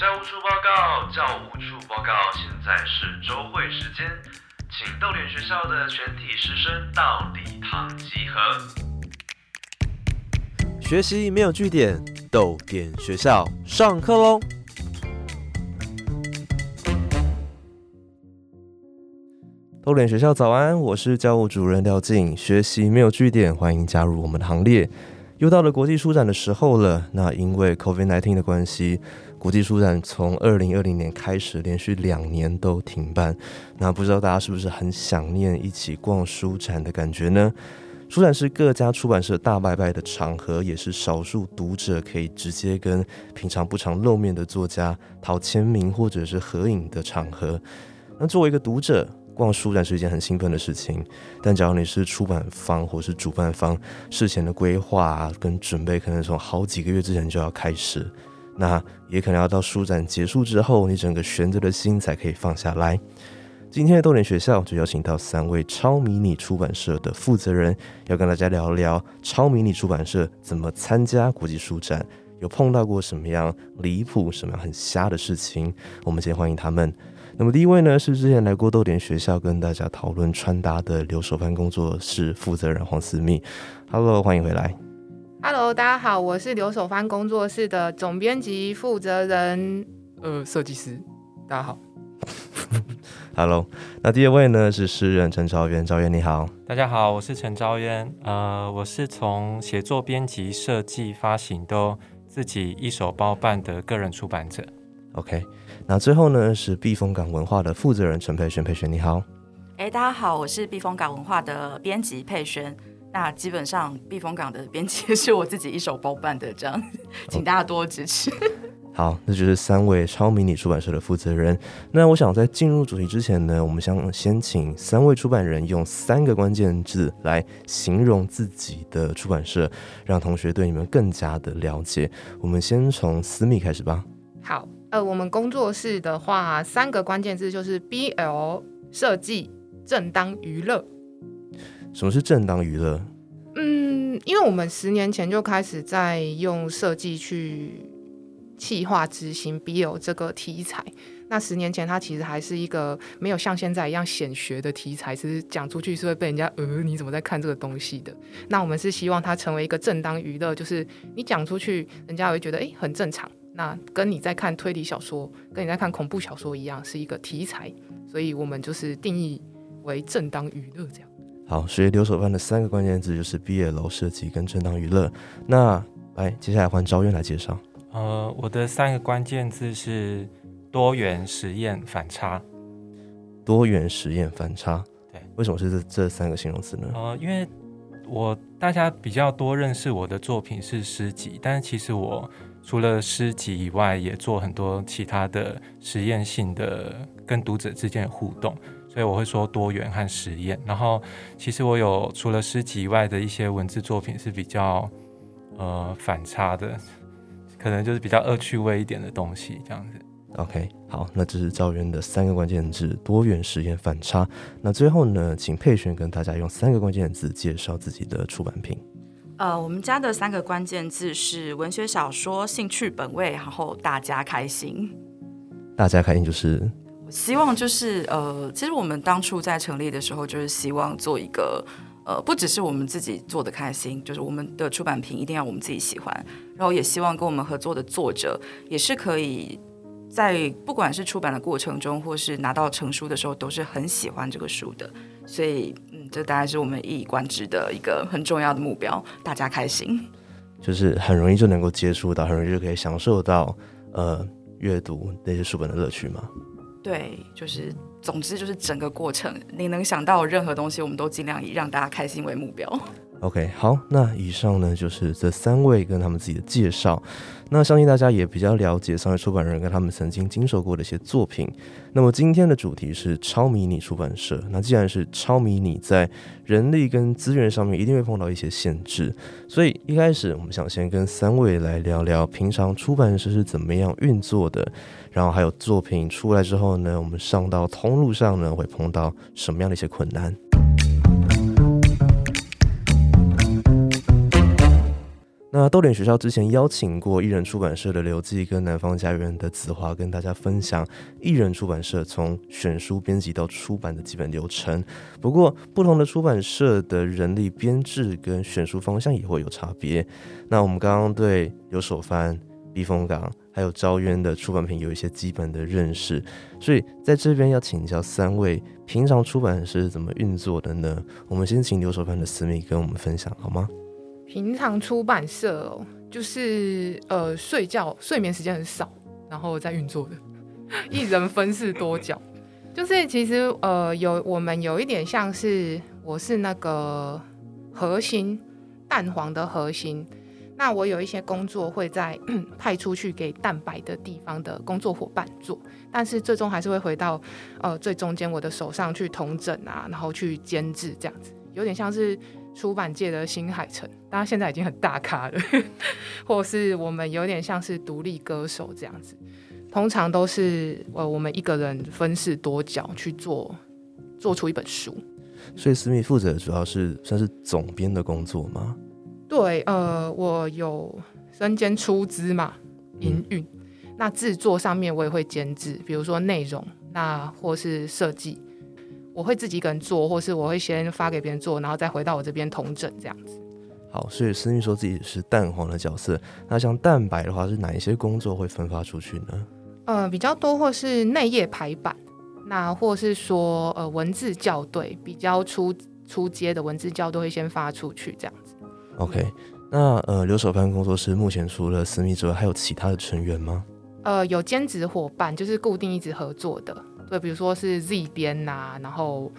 教务处报告，教务处报告，现在是周会时间，请逗点学校的全体师生到礼堂集合。学习没有据点，逗点学校上课喽！逗点学校早安，我是教务主任廖静。学习没有据点，欢迎加入我们的行列。又到了国际书展的时候了，那因为 COVID-19 的关系。国际书展从二零二零年开始，连续两年都停办。那不知道大家是不是很想念一起逛书展的感觉呢？书展是各家出版社大拜拜的场合，也是少数读者可以直接跟平常不常露面的作家讨签名或者是合影的场合。那作为一个读者，逛书展是一件很兴奋的事情。但假如你是出版方或是主办方，事前的规划跟准备可能从好几个月之前就要开始。那也可能要到书展结束之后，你整个悬着的心才可以放下来。今天的豆点学校就邀请到三位超迷你出版社的负责人，要跟大家聊聊超迷你出版社怎么参加国际书展，有碰到过什么样离谱、什么样很瞎的事情。我们先欢迎他们。那么第一位呢，是之前来过豆点学校跟大家讨论穿搭的留守班工作室负责人黄思密。Hello，欢迎回来。Hello，大家好，我是留守番工作室的总编辑负责人，呃，设计师。大家好。Hello，那第二位呢是诗人陈昭渊，昭渊你好。大家好，我是陈昭渊，呃，我是从写作、编辑、设计、发行都自己一手包办的个人出版者。OK，那最后呢是避风港文化的负责人陈佩璇，佩璇你好。哎，大家好，我是避风港文化的编辑佩璇。那基本上，避风港的编辑 是我自己一手包办的，这样，请大家多支持。好，那就是三位超迷你出版社的负责人。那我想在进入主题之前呢，我们想先请三位出版人用三个关键字来形容自己的出版社，让同学对你们更加的了解。我们先从私密开始吧。好，呃，我们工作室的话，三个关键字就是 BL 设计正当娱乐。什么是正当娱乐？嗯，因为我们十年前就开始在用设计去企划执行 BL 这个题材。那十年前它其实还是一个没有像现在一样显学的题材，其实讲出去是会被人家呃你怎么在看这个东西的。那我们是希望它成为一个正当娱乐，就是你讲出去，人家会觉得哎很正常。那跟你在看推理小说，跟你在看恐怖小说一样，是一个题材。所以我们就是定义为正当娱乐这样。好，所以留守班的三个关键字就是毕业楼设计跟正当娱乐。那来，接下来换招渊来介绍。呃，我的三个关键字是多元实验反差。多元实验反差，对，为什么是这这三个形容词呢？呃，因为我大家比较多认识我的作品是诗集，但是其实我除了诗集以外，也做很多其他的实验性的跟读者之间的互动。所以我会说多元和实验，然后其实我有除了诗集以外的一些文字作品是比较呃反差的，可能就是比较恶趣味一点的东西这样子。OK，好，那这是赵渊的三个关键字：多元、实验、反差。那最后呢，请佩璇跟大家用三个关键字介绍自己的出版品。呃，我们家的三个关键字是文学小说、兴趣本位，然后大家开心。大家开心就是。希望就是呃，其实我们当初在成立的时候，就是希望做一个呃，不只是我们自己做的开心，就是我们的出版品一定要我们自己喜欢，然后也希望跟我们合作的作者也是可以在不管是出版的过程中，或是拿到成书的时候，都是很喜欢这个书的。所以，嗯，这大概是我们一以贯之的一个很重要的目标，大家开心，就是很容易就能够接触到，很容易就可以享受到呃阅读那些书本的乐趣嘛。对，就是，总之就是整个过程，你能想到任何东西，我们都尽量以让大家开心为目标。OK，好，那以上呢就是这三位跟他们自己的介绍。那相信大家也比较了解三位出版人跟他们曾经经手过的一些作品。那么今天的主题是超迷你出版社。那既然是超迷你，在人力跟资源上面一定会碰到一些限制，所以一开始我们想先跟三位来聊聊平常出版社是怎么样运作的，然后还有作品出来之后呢，我们上到通路上呢会碰到什么样的一些困难。那豆点学校之前邀请过艺人出版社的刘记跟南方家园的子华，跟大家分享艺人出版社从选书编辑到出版的基本流程。不过，不同的出版社的人力编制跟选书方向也会有差别。那我们刚刚对留守藩、避风港还有招渊的出版品有一些基本的认识，所以在这边要请教三位，平常出版是怎么运作的呢？我们先请刘守藩的私密跟我们分享好吗？平常出版社哦，就是呃睡觉睡眠时间很少，然后在运作的，一人分饰多角。就是其实呃有我们有一点像是我是那个核心蛋黄的核心，那我有一些工作会在 派出去给蛋白的地方的工作伙伴做，但是最终还是会回到呃最中间我的手上去统整啊，然后去监制这样子，有点像是。出版界的新海诚，当然现在已经很大咖了，或是我们有点像是独立歌手这样子，通常都是呃我们一个人分饰多角去做，做出一本书。所以思密负责主要是算是总编的工作吗？对，呃，我有身兼出资嘛，营运，那制作上面我也会监制，比如说内容，那或是设计。我会自己一个人做，或是我会先发给别人做，然后再回到我这边同整这样子。好，所以思密说自己是蛋黄的角色。那像蛋白的话，是哪一些工作会分发出去呢？呃，比较多或是内页排版，那或是说呃文字校对，比较出出街的文字校对会先发出去这样子。OK，那呃留守班工作室目前除了思密之外，还有其他的成员吗？呃，有兼职伙伴，就是固定一直合作的。对，比如说是 Z 编呐，然后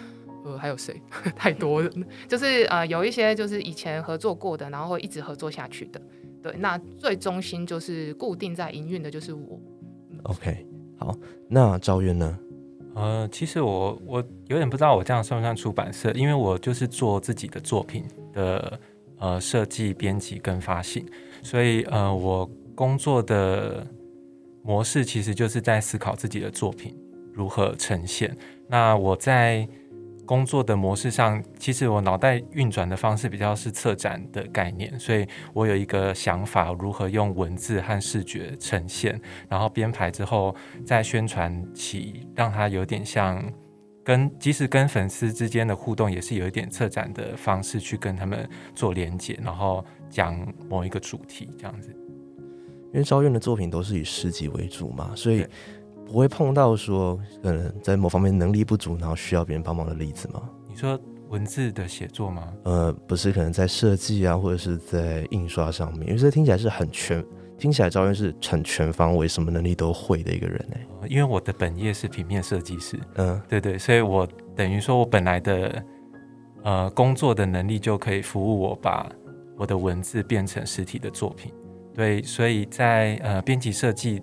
呃还有谁？太多了，就是呃有一些就是以前合作过的，然后会一直合作下去的。对，那最中心就是固定在营运的，就是我。OK，好，那赵渊呢？呃，其实我我有点不知道我这样算不算出版社，因为我就是做自己的作品的呃设计、编辑跟发行，所以呃我工作的模式其实就是在思考自己的作品。如何呈现？那我在工作的模式上，其实我脑袋运转的方式比较是策展的概念，所以我有一个想法，如何用文字和视觉呈现，然后编排之后再宣传起，让它有点像跟即使跟粉丝之间的互动，也是有一点策展的方式去跟他们做连接，然后讲某一个主题这样子。因为昭院的作品都是以诗集为主嘛，所以。不会碰到说可能在某方面能力不足，然后需要别人帮忙的例子吗？你说文字的写作吗？呃，不是，可能在设计啊，或者是在印刷上面，因为这听起来是很全，听起来赵渊是很全方位，什么能力都会的一个人呢。因为我的本业是平面设计师，嗯，对对，所以我等于说我本来的呃工作的能力就可以服务我把我的文字变成实体的作品。对，所以在呃编辑设计。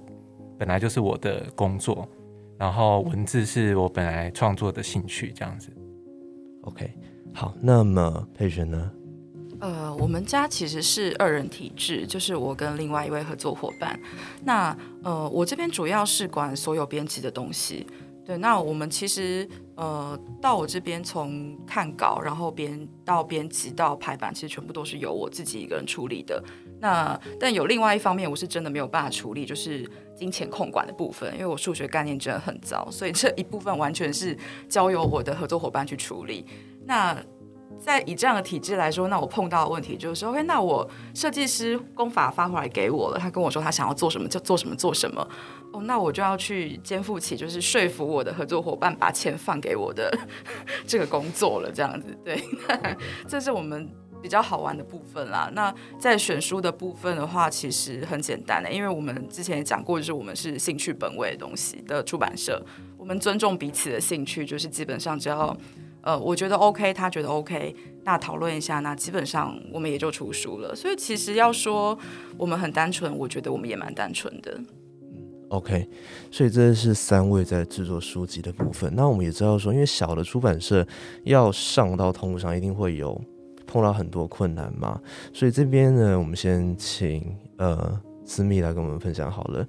本来就是我的工作，然后文字是我本来创作的兴趣，这样子。OK，好，那么佩璇呢？呃，我们家其实是二人体制，就是我跟另外一位合作伙伴。那呃，我这边主要是管所有编辑的东西。对，那我们其实呃，到我这边从看稿，然后编到编辑到排版，其实全部都是由我自己一个人处理的。那但有另外一方面，我是真的没有办法处理，就是金钱控管的部分，因为我数学概念真的很糟，所以这一部分完全是交由我的合作伙伴去处理。那在以这样的体制来说，那我碰到的问题就是，OK，那我设计师工法发回来给我了，他跟我说他想要做什么就做什么做什么，哦，那我就要去肩负起就是说服我的合作伙伴把钱放给我的 这个工作了，这样子，对，这是我们。比较好玩的部分啦，那在选书的部分的话，其实很简单的，因为我们之前也讲过，就是我们是兴趣本位的东西的出版社，我们尊重彼此的兴趣，就是基本上只要呃我觉得 OK，他觉得 OK，那讨论一下，那基本上我们也就出书了。所以其实要说我们很单纯，我觉得我们也蛮单纯的。OK，所以这是三位在制作书籍的部分。那我们也知道说，因为小的出版社要上到通路上，一定会有。碰到很多困难嘛，所以这边呢，我们先请呃思密来跟我们分享好了。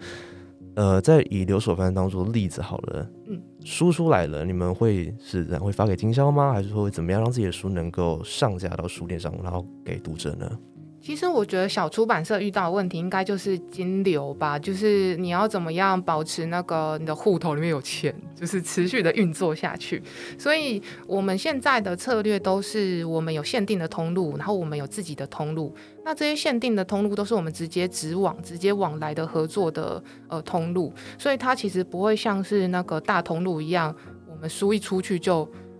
呃，在以留守番当做例子好了，嗯，书出来了，你们会是会发给经销吗？还是说会怎么样让自己的书能够上架到书店上，然后给读者呢？其实我觉得小出版社遇到的问题应该就是金流吧，就是你要怎么样保持那个你的户头里面有钱，就是持续的运作下去。所以我们现在的策略都是我们有限定的通路，然后我们有自己的通路。那这些限定的通路都是我们直接直往、直接往来的合作的呃通路，所以它其实不会像是那个大通路一样，我们书一出去就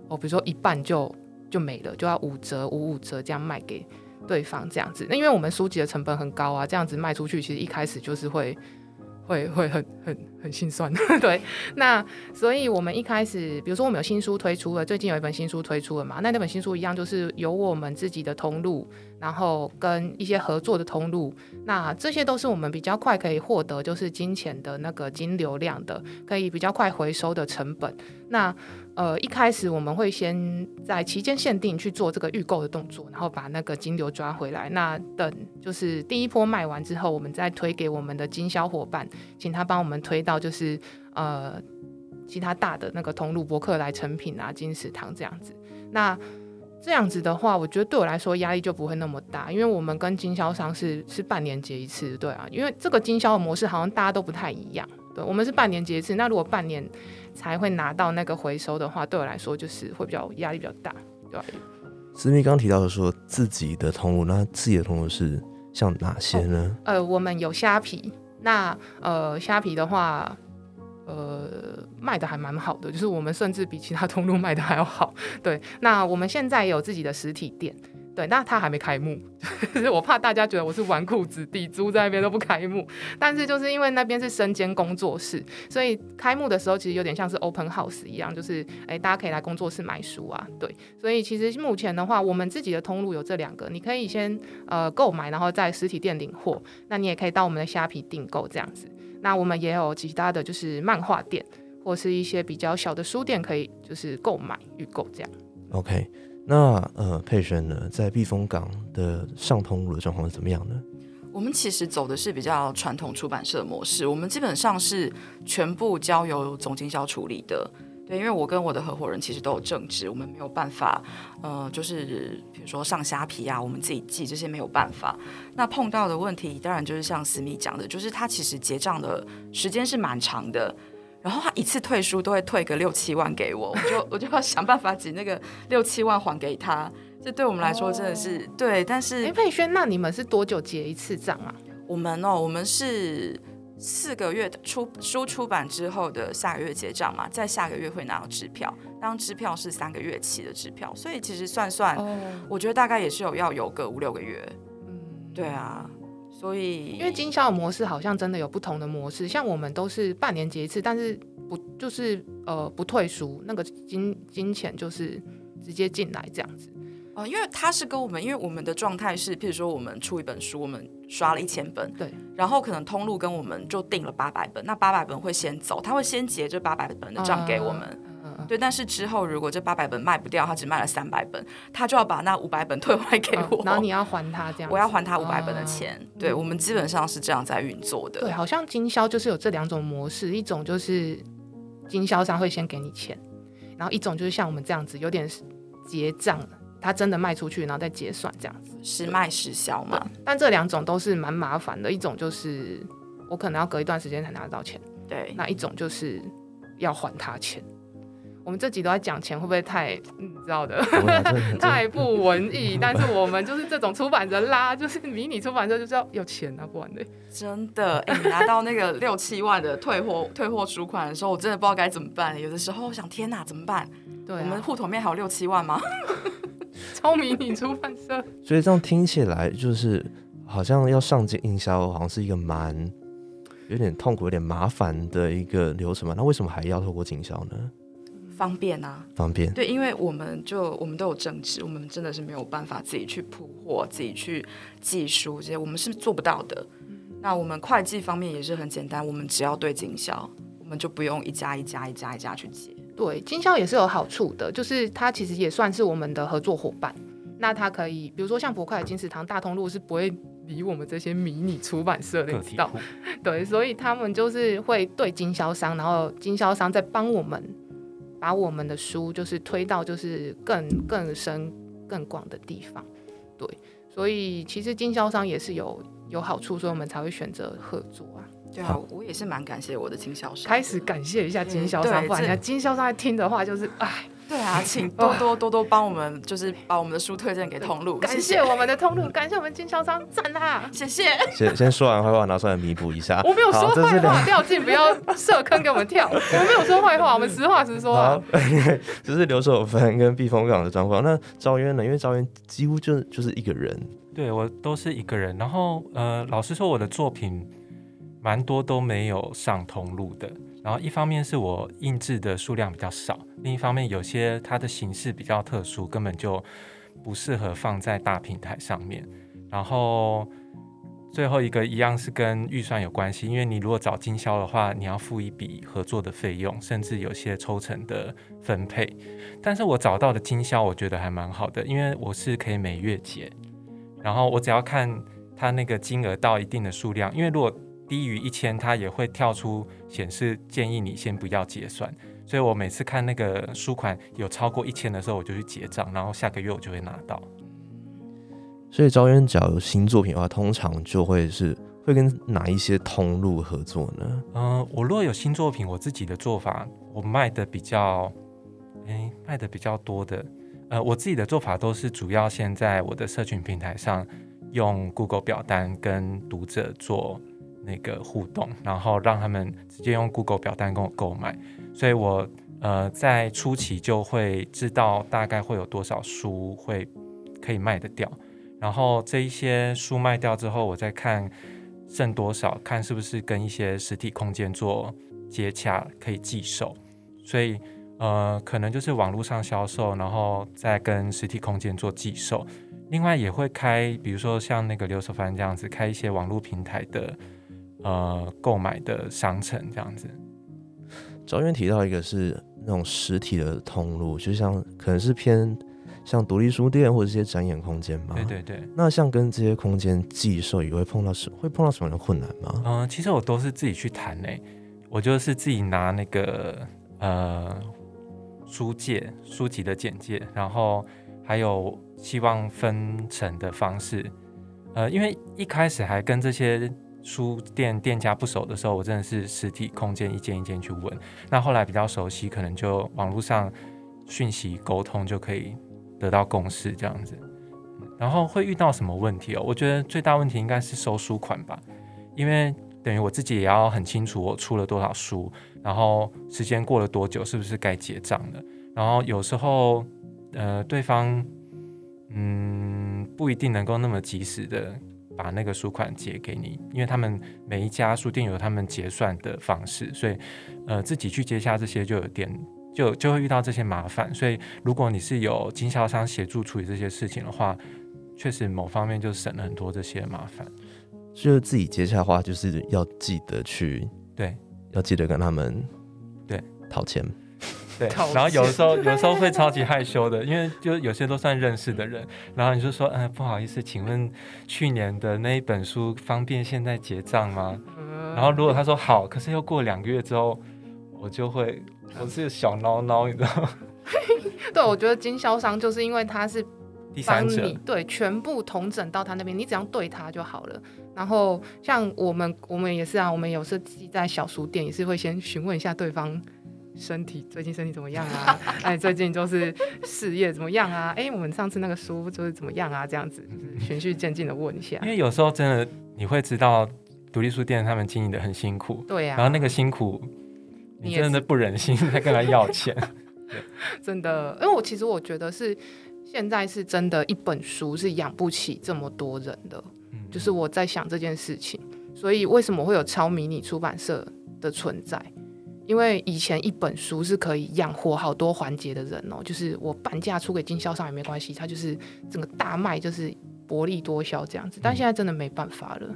哦，比如说一半就就没了，就要五折、五五折这样卖给。对方这样子，那因为我们书籍的成本很高啊，这样子卖出去，其实一开始就是会会会很很很心酸。对，那所以我们一开始，比如说我们有新书推出了，最近有一本新书推出了嘛，那那本新书一样，就是有我们自己的通路，然后跟一些合作的通路，那这些都是我们比较快可以获得就是金钱的那个金流量的，可以比较快回收的成本。那呃，一开始我们会先在期间限定去做这个预购的动作，然后把那个金流抓回来。那等就是第一波卖完之后，我们再推给我们的经销伙伴，请他帮我们推到就是呃其他大的那个通路，博客来成品啊、金石堂这样子。那这样子的话，我觉得对我来说压力就不会那么大，因为我们跟经销商是是半年结一次，对啊，因为这个经销的模式好像大家都不太一样。对，我们是半年结一次，那如果半年。才会拿到那个回收的话，对我来说就是会比较压力比较大，对思密刚提到的说自己的通路，那自己的通路是像哪些呢？呃，我们有虾皮，那呃虾皮的话，呃卖的还蛮好的，就是我们甚至比其他通路卖的还要好。对，那我们现在有自己的实体店。对，那他还没开幕，是我怕大家觉得我是纨绔子弟，租在那边都不开幕。但是就是因为那边是身兼工作室，所以开幕的时候其实有点像是 open house 一样，就是哎，大家可以来工作室买书啊。对，所以其实目前的话，我们自己的通路有这两个，你可以先呃购买，然后在实体店领货。那你也可以到我们的虾皮订购这样子。那我们也有其他的就是漫画店，或是一些比较小的书店，可以就是购买预购这样。OK。那呃，佩璇呢，在避风港的上通路的状况是怎么样呢？我们其实走的是比较传统出版社模式，我们基本上是全部交由总经销处理的。对，因为我跟我的合伙人其实都有正职，我们没有办法，呃，就是比如说上虾皮啊，我们自己寄这些没有办法。那碰到的问题，当然就是像思密讲的，就是他其实结账的时间是蛮长的。然后他一次退书都会退个六七万给我，我就我就要想办法挤那个六七万还给他。这对我们来说真的是对，但是哎，佩轩，那你们是多久结一次账啊？我们哦，我们是四个月出书出版之后的下个月结账嘛，在下个月会拿到支票，当支票是三个月期的支票，所以其实算算，我觉得大概也是有要有个五六个月。嗯，对啊。所以，因为经销的模式好像真的有不同的模式，像我们都是半年结一次，但是不就是呃不退书，那个金金钱就是直接进来这样子。哦，因为他是跟我们，因为我们的状态是，譬如说我们出一本书，我们刷了一千本，对，然后可能通路跟我们就定了八百本，那八百本会先走，他会先结这八百本的账给我们。对，但是之后如果这八百本卖不掉，他只卖了三百本，他就要把那五百本退还给我，然后你要还他这样，我要还他五百本的钱。对，我们基本上是这样在运作的。对，好像经销就是有这两种模式，一种就是经销商会先给你钱，然后一种就是像我们这样子，有点结账，他真的卖出去然后再结算这样子，实卖实销嘛。但这两种都是蛮麻烦的，一种就是我可能要隔一段时间才拿得到钱，对，那一种就是要还他钱。我们这集都在讲钱，会不会太你知道的 太不文艺？但是我们就是这种出版人啦，就是迷你出版社就是要有钱啊，不然的。真的，哎，拿到那个 六七万的退货退货赎款的时候，我真的不知道该怎么办。有的时候我想，天哪，怎么办？对，我们户头面还有六七万吗？超迷你出版社。所以这样听起来，就是好像要上进营销，好像是一个蛮有点痛苦、有点麻烦的一个流程嘛。那为什么还要透过经销呢？方便啊，方便。对，因为我们就我们都有正职，我们真的是没有办法自己去铺货、自己去寄书这些，我们是做不到的。那我们会计方面也是很简单，我们只要对经销，我们就不用一家一家、一家一家去接。对，经销也是有好处的，就是它其实也算是我们的合作伙伴。那它可以，比如说像博快金石堂、大通路是不会理我们这些迷你出版社的，你知道？对，所以他们就是会对经销商，然后经销商在帮我们。把我们的书就是推到就是更更深更广的地方，对，所以其实经销商也是有有好处，所以我们才会选择合作啊。对啊，我也是蛮感谢我的经销商。开始感谢一下经销商，不然人家经销商在听的话就是哎。对啊，请多多多多帮我们，就是把我们的书推荐给通路。感谢我们的通路，感谢我们经销商，赞他，谢谢。先先说完坏话，拿出来弥补一下。我没有说坏话，掉进不要设坑给我们跳。我们没有说坏话，我们实话实说啊。就是留守分跟避风港的状况。那招渊呢？因为招渊几乎就就是一个人。对我都是一个人。然后呃，老实说，我的作品蛮多都没有上通路的。然后一方面是我印制的数量比较少，另一方面有些它的形式比较特殊，根本就不适合放在大平台上面。然后最后一个一样是跟预算有关系，因为你如果找经销的话，你要付一笔合作的费用，甚至有些抽成的分配。但是我找到的经销我觉得还蛮好的，因为我是可以每月结，然后我只要看它那个金额到一定的数量，因为如果低于一千，它也会跳出显示建议你先不要结算，所以我每次看那个书款有超过一千的时候，我就去结账，然后下个月我就会拿到。所以招远只要有新作品的话，通常就会是会跟哪一些通路合作呢？嗯，我如果有新作品，我自己的做法，我卖的比较，哎，卖的比较多的，呃，我自己的做法都是主要先在我的社群平台上用 Google 表单跟读者做。那个互动，然后让他们直接用 Google 表单跟我购买，所以我呃在初期就会知道大概会有多少书会可以卖得掉，然后这一些书卖掉之后，我再看剩多少，看是不是跟一些实体空间做接洽可以寄售，所以呃可能就是网络上销售，然后再跟实体空间做寄售，另外也会开，比如说像那个刘守凡这样子，开一些网络平台的。呃，购买的商城这样子。赵渊提到一个是那种实体的通路，就像可能是偏像独立书店或者一些展演空间嘛。对对对。那像跟这些空间寄售，也会碰到什会碰到什么样的困难吗？嗯，其实我都是自己去谈诶，我就是自己拿那个呃书介书籍的简介，然后还有希望分成的方式。呃，因为一开始还跟这些。书店店家不熟的时候，我真的是实体空间一间一间去问。那后来比较熟悉，可能就网络上讯息沟通就可以得到共识这样子。然后会遇到什么问题哦？我觉得最大问题应该是收书款吧，因为等于我自己也要很清楚我出了多少书，然后时间过了多久，是不是该结账了。然后有时候呃，对方嗯不一定能够那么及时的。把那个书款结给你，因为他们每一家书店有他们结算的方式，所以呃自己去接下这些就有点就就会遇到这些麻烦。所以如果你是有经销商协助处理这些事情的话，确实某方面就省了很多这些麻烦。就是自己接下的话，就是要记得去对，要记得跟他们对讨钱。对，然后有的时候，有时候会超级害羞的，因为就有些都算认识的人，然后你就说，嗯，不好意思，请问去年的那一本书方便现在结账吗？然后如果他说好，可是又过两个月之后，我就会，我是小孬孬，你知道吗？对，我觉得经销商就是因为他是第三者，对，全部同整到他那边，你只要对他就好了。然后像我们，我们也是啊，我们有时候在小书店也是会先询问一下对方。身体最近身体怎么样啊？哎，最近就是事业怎么样啊？哎，我们上次那个书就是怎么样啊？这样子循序渐进的问一下。因为有时候真的你会知道独立书店他们经营的很辛苦，对呀。然后那个辛苦，你真的不忍心再跟他要钱。真的，因为我其实我觉得是现在是真的，一本书是养不起这么多人的。嗯，就是我在想这件事情，所以为什么会有超迷你出版社的存在？因为以前一本书是可以养活好多环节的人哦，就是我半价出给经销商也没关系，它就是整个大卖，就是薄利多销这样子。但现在真的没办法了，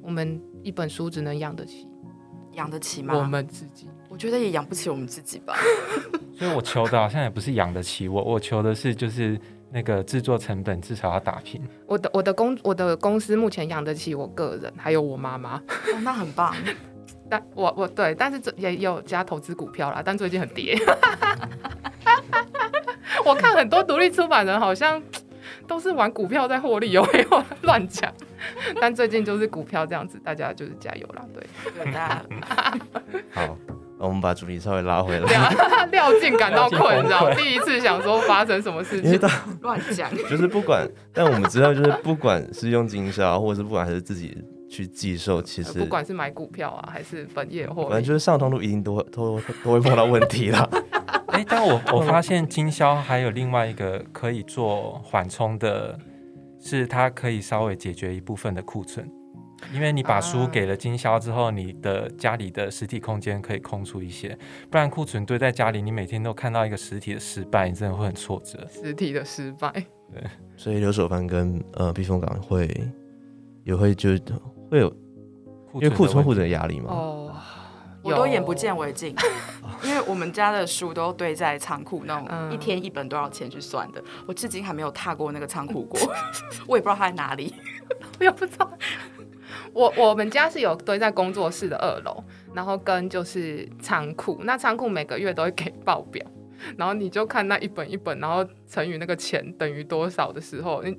我们一本书只能养得起，养得起吗？我们自己，我觉得也养不起我们自己吧。所以我求的好像也不是养得起我，我求的是就是那个制作成本至少要打平。我的我的公我的公司目前养得起我个人，还有我妈妈，那很棒。但我我对，但是这也有加投资股票啦，但最近很跌。我看很多独立出版人好像都是玩股票在获利，有 没有乱讲？但最近就是股票这样子，大家就是加油啦，对。对大家好，那我们把主题稍微拉回来，廖廖静感到困扰，第一次想说发生什么事情，乱讲。就是不管，但我们知道，就是不管是用经销，或者是不管还是自己去寄售，其实不管是买股票啊，还是本业或，反正就是上通路一定都会都都会碰到问题啦。哎，但我我发现经销还有另外一个可以做缓冲的，是它可以稍微解决一部分的库存，因为你把书啊给了经销之后，你的家里的实体空间可以空出一些，不然库存堆在家里，你每天都看到一个实体的失败，你真的会很挫折。实体的失败。对所以留守番跟呃避风港会也会就会有，因为库存的问题户的压力嘛。哦，我都眼不见为净，因为我们家的书都堆在仓库那种，嗯一天一本多少钱去算的。我至今还没有踏过那个仓库过，我也不知道它在哪里。我也不知道。我我们家是有堆在工作室的二楼，然后跟就是仓库，那仓库每个月都会给报表，然后你就看那一本一本，然后乘以那个钱等于多少的时候，你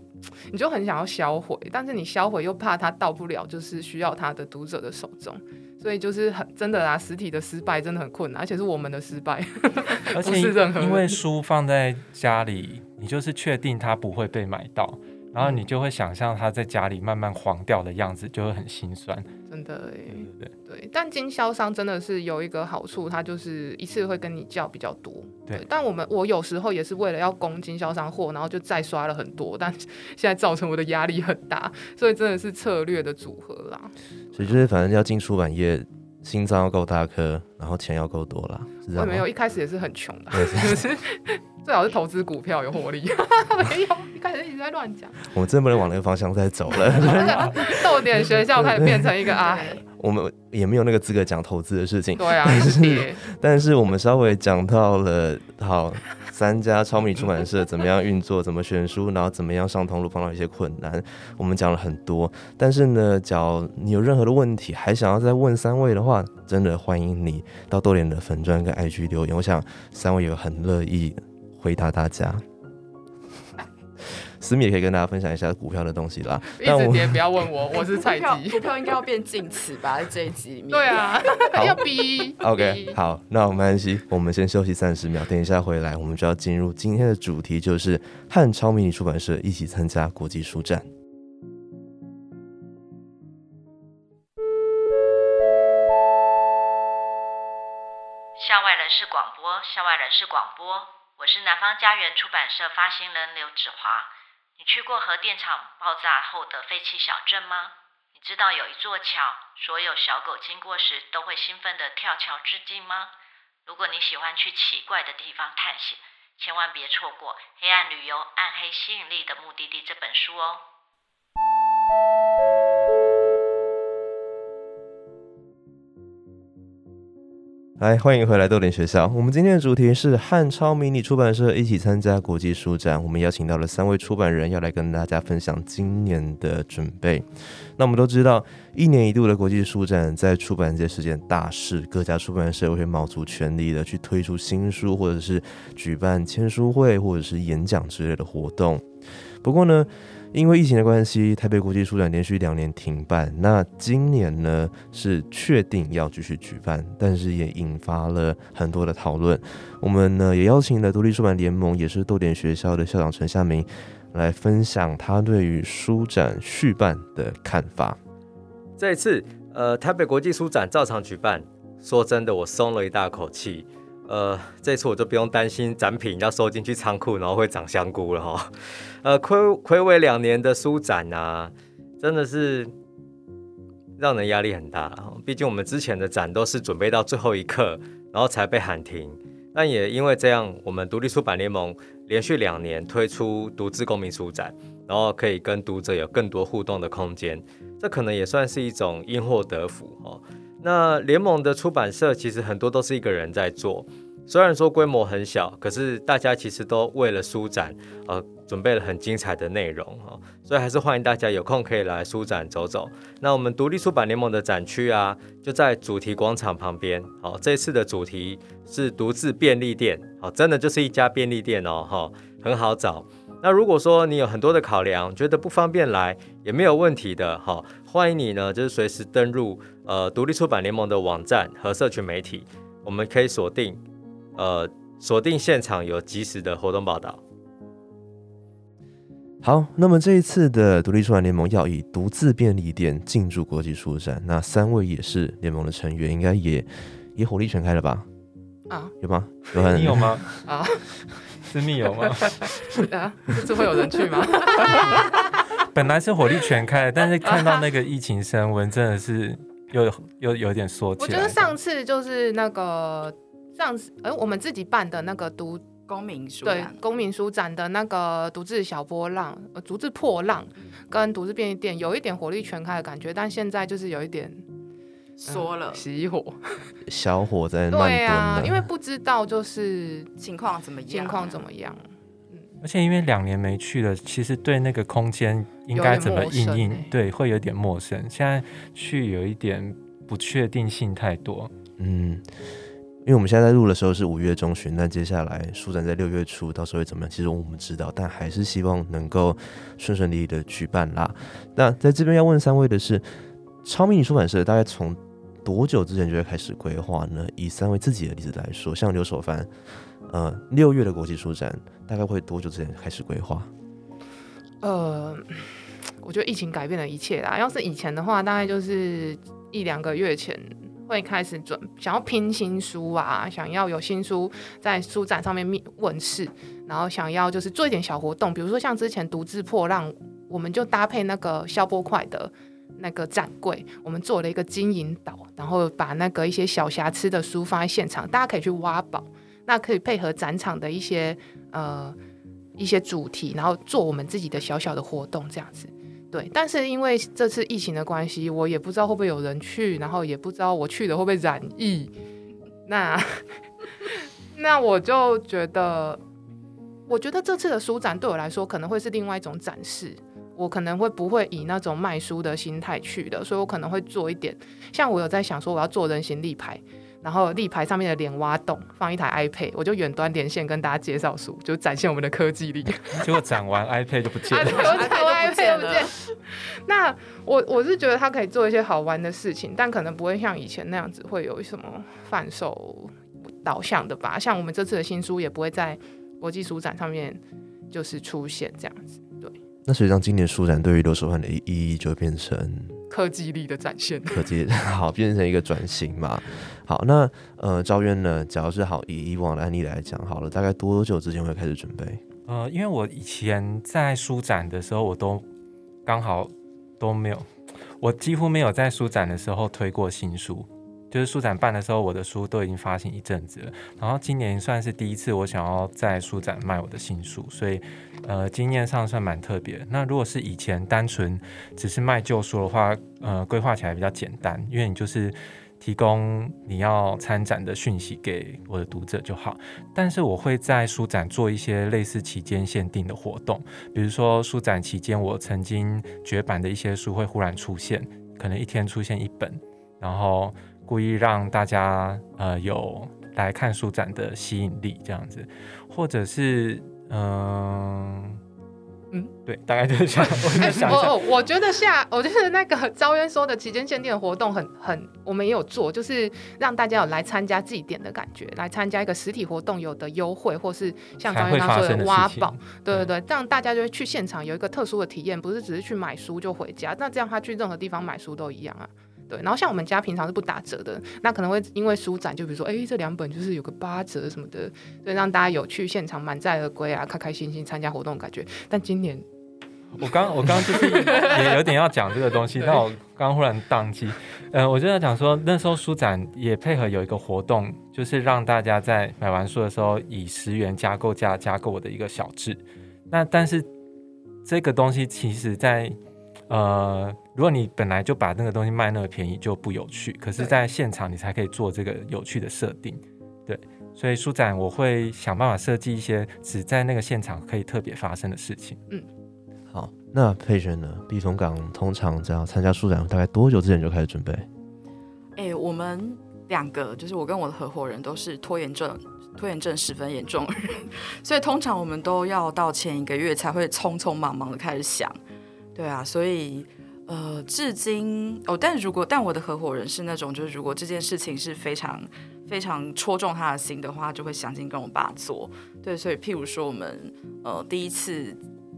你就很想要销毁，但是你销毁又怕它到不了，就是需要它的读者的手中，所以就是很真的啊，实体的失败真的很困难，而且是我们的失败，而且不是任何因为书放在家里，你就是确定它不会被买到，然后你就会想象它在家里慢慢黄掉的样子，就会很心酸。真的欸对对对，但经销商真的是有一个好处，他就是一次会跟你叫比较多。对但我们我有时候也是为了要供经销商货，然后就再刷了很多，但 现在造成我的压力很大，所以真的是策略的组合啦。所以就是反正要进出版业，心脏要够大颗，然后钱要够多啦，是这样我没有，？一开始也是很穷的，是 最好是投资股票有获利，没有，一开始一直在乱讲。我们真不能往那个方向再走了。逗点学校开始变成一个哎，我们也没有那个资格讲投资的事情，对啊，但是。但是我们稍微讲到了好三家超米出版社怎么样运作，怎么选书，然后怎么样上通路碰到一些困难，我们讲了很多。但是呢，假如你有任何的问题，还想要再问三位的话，真的欢迎你到豆点的粉砖跟 IG 留言，我想三位也很乐意回答大家。思密也可以跟大家分享一下股票的东西啦。一但我直跌，不要问我，我是菜鸡。股票应该要变净词吧，在这一集里面。对，啊，好要逼。OK，逼好，那我们安息，我们先休息三十秒，等一下回来，我们就要进入今天的主题，就是和超迷你出版社一起参加国际书展。校外人士广播，校外人士广播，我是南方家园出版社发行人刘芷华。你去过核电厂爆炸后的废弃小镇吗？你知道有一座桥，所有小狗经过时都会兴奋地跳桥致敬吗？如果你喜欢去奇怪的地方探险，千万别错过《黑暗旅游：暗黑吸引力的目的地》这本书哦。来，欢迎回来豆点学校。我们今天的主题是汉超迷你出版社一起参加国际书展。我们邀请到了三位出版人，要来跟大家分享今年的准备。那我们都知道，一年一度的国际书展在出版界是件大事，各家出版社会卯足全力的去推出新书，或者是举办签书会，或者是演讲之类的活动。不过呢，因为疫情的关系，台北国际书展连续两年停办。那今年呢是确定要继续举办，但是也引发了很多的讨论。我们呢也邀请了独立出版联盟，也是豆点学校的校长陈夏明来分享他对于书展续办的看法。这一次，呃，台北国际书展照常举办。说真的，我松了一大口气。呃，这次我就不用担心展品要收进去仓库，然后会长香菇了哈。呃，亏亏违两年的书展啊，真的是让人压力很大。毕竟我们之前的展都是准备到最后一刻，然后才被喊停。但也因为这样，我们独立出版联盟连续两年推出独自公民书展，然后可以跟读者有更多互动的空间。这可能也算是一种因祸得福哦。那联盟的出版社其实很多都是一个人在做，虽然说规模很小，可是大家其实都为了书展，呃，准备了很精彩的内容哦。所以还是欢迎大家有空可以来书展走走。那我们独立出版联盟的展区啊，就在主题广场旁边。好、这次的主题是独自便利店，好、真的就是一家便利店哦，哈、很好找。那如果说你有很多的考量，觉得不方便来也没有问题的，哈，欢迎你呢，就是随时登入呃独立出版联盟的网站和社群媒体，我们可以锁定呃锁定现场有及时的活动报道。好，那么这一次的独立出版联盟要以独自便利店进驻国际书展，那三位也是联盟的成员，应该也也火力全开了吧？啊有吗？有很你有吗？啊私密有吗？啊，这次会有人去吗？本来是火力全开的，但是看到那个疫情升温，真的是又又有点缩起来。我觉得上次就是那个上次，哎、我们自己办的那个读公民书对公民书展的那个独自小波浪、呃独自破浪跟独自便利店有一点火力全开的感觉，但现在就是有一点缩了，熄火。小火在慢对啊因为不知道就是情况怎么样？情况怎么样。而且因为两年没去了，其实对那个空间应该怎么应应对，会有点陌生。现在去有一点不确定性太多。嗯，因为我们现在在录的时候是五月中旬，那接下来书展在六月初，到时候会怎么样？其实我们知道，但还是希望能够顺顺利利的举办啦。那在这边要问三位的是，超迷你出版社大概从多久之前就会开始规划呢？以三位自己的例子来说，像刘守凡，呃，六月的国际书展大概会多久之前开始规划？呃，我觉得疫情改变了一切啦。要是以前的话，大概就是一两个月前会开始准想要拼新书啊，想要有新书在书展上面面问世，然后想要就是做一点小活动，比如说像之前独自破浪，我们就搭配那个消波块的。那个展柜，我们做了一个金银岛，然后把那个一些小瑕疵的书放在现场，大家可以去挖宝。那可以配合展场的一些呃一些主题，然后做我们自己的小小的活动这样子。对，但是因为这次疫情的关系，我也不知道会不会有人去，然后也不知道我去了会不会染疫。那 那我就觉得，我觉得这次的书展对我来说可能会是另外一种展示。我可能会不会以那种卖书的心态去的，所以我可能会做一点，像我有在想说我要做人形立牌，然后立牌上面的脸挖洞，放一台 iPad，我就远端连线跟大家介绍书，就展现我们的科技力。结果展完 iPad 就不见了。展完 iPad 就不见了。那我我是觉得他可以做一些好玩的事情，但可能不会像以前那样子会有什么贩售导向的吧。像我们这次的新书也不会在国际书展上面就是出现这样子，对，那实际上今年书展对于刘守汉的意义就会变成科技力的展现。科技 好变成一个转型嘛。好，那呃，赵渊呢？假如是好以以往的案例来讲，好了，大概多久之前会开始准备？呃，因为我以前在书展的时候，我都刚好都没有，我几乎没有在书展的时候推过新书。就是书展办的时候，我的书都已经发行一阵子了。然后今年算是第一次，我想要在书展卖我的新书，所以呃，经验上算蛮特别。那如果是以前单纯只是卖旧书的话，呃，规划起来比较简单，因为你就是提供你要参展的讯息给我的读者就好。但是我会在书展做一些类似期间限定的活动，比如说书展期间我曾经绝版的一些书会忽然出现，可能一天出现一本，然后故意让大家呃有来看书展的吸引力这样子，或者是嗯。嗯嗯，对，大概就是这样。我我觉得下，我觉得那个招渊说的期间限定的活动很很，我们也有做，就是让大家有来参加祭典的感觉，来参加一个实体活动有的优惠，或是像招渊刚刚说的挖宝，对对对，这样大家就会去现场有一个特殊的体验，不是只是去买书就回家，那这样他去任何地方买书都一样啊。对，然后像我们家平常是不打折的，那可能会因为书展，就比如说，哎，这两本就是有个八折什么的，对，让大家有去现场满载而归啊，开开心心参加活动的感觉。但今年我刚我刚就是也有点要讲这个东西，但我刚忽然宕机。嗯、我就在讲说，那时候书展也配合有一个活动，就是让大家在买完书的时候以十元加购价加购我的一个小志。那但是这个东西其实在呃，如果你本来就把那个东西卖那么便宜，就不有趣。可是，在现场你才可以做这个有趣的设定，对。所以书展我会想办法设计一些只在那个现场可以特别发生的事情。嗯好，那佩璇呢？避风港通常只要参加书展，大概多久之前就开始准备？哎、我们两个就是我跟我的合伙人都是拖延症拖延症十分严重的人，所以通常我们都要到前一个月才会匆匆忙忙的开始想。对啊，所以呃，至今哦，但如果但我的合伙人是那种，就是如果这件事情是非常非常戳中他的心的话，就会想尽跟我爸做。对，所以譬如说我们呃第一次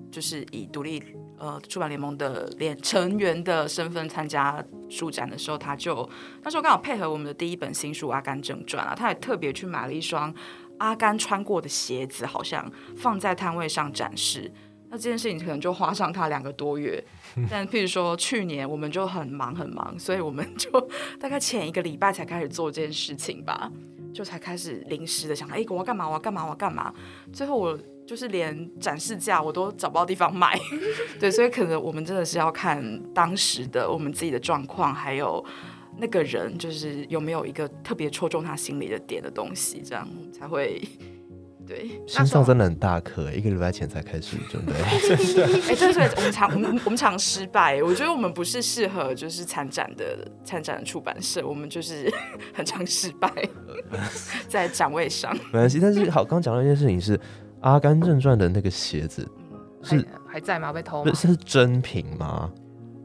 就是以独立呃出版联盟的联成员的身份参加书展的时候，他就那时候刚好配合我们的第一本新书《阿甘正传》啊，他也特别去买了一双阿甘穿过的鞋子，好像放在摊位上展示。那这件事情可能就花上他两个多月，但譬如说去年我们就很忙很忙，所以我们就 大概前一个礼拜才开始做这件事情吧，就才开始临时的想，哎，我要干嘛？我要干嘛？我要干嘛？最后我就是连展示架我都找不到地方买，对，所以可能我们真的是要看当时的我们自己的状况，还有那个人就是有没有一个特别戳中他心里的点的东西，这样才会。对，心脏真的很大颗，一个礼拜前才开始准备。哎，对对，我们常我们我们常失败。我觉得我们不是适合就是参展的参展的出版社，我们就是 很常失败 在展位上。没关系，但是好，刚讲到一件事情是《阿甘正传》的那个鞋子是还在吗？被偷吗？是真品吗？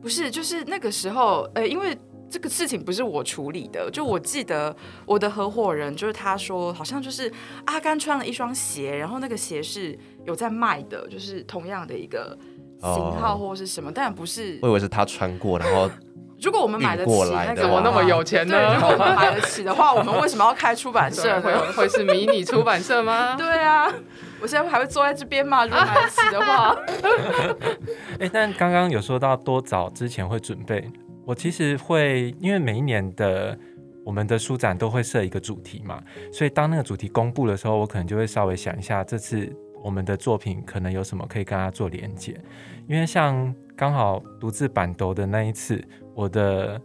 不是，就是那个时候，呃，因为。这个事情不是我处理的，就我记得我的合伙人就是他说，好像就是阿甘穿了一双鞋，然后那个鞋是有在卖的，就是同样的一个型号或者是什么，但不是。我以为是他穿过，然后 如果我们买得起，那怎么那么有钱呢？如果我们买得起的话，我们为什么要开出版社？会会是迷你出版社吗？对啊，我现在还会坐在这边吗？如果买得起的话。哎，但刚刚有说到多早之前会准备。我其实会，因为每一年的我们的书展都会设一个主题嘛，所以当那个主题公布的时候，我可能就会稍微想一下，这次我们的作品可能有什么可以跟它做连接，因为像刚好独自版斗的那一次，我的。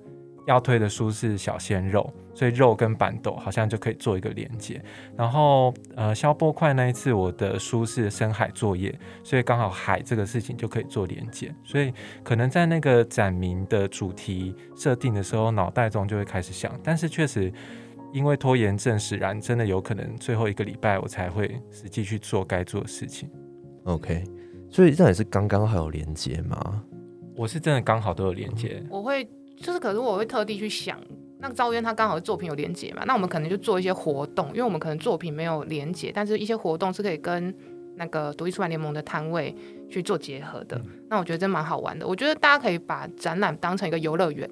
要推的书是小鲜肉，所以肉跟板豆好像就可以做一个连接。然后呃，消波块那一次我的书是深海作业，所以刚好海这个事情就可以做连接。所以可能在那个展名的主题设定的时候，脑袋中就会开始想。但是确实因为拖延症使然，真的有可能最后一个礼拜我才会实际去做该做的事情。OK，所以这也是刚刚好有连接吗？我是真的刚好都有连接。我会。就是，可是我会特地去想，那赵渊他刚好作品有连结嘛，那我们可能就做一些活动，因为我们可能作品没有连结，但是一些活动是可以跟那个独立出版联盟的摊位去做结合的。那我觉得真蛮好玩的。我觉得大家可以把展览当成一个游乐园，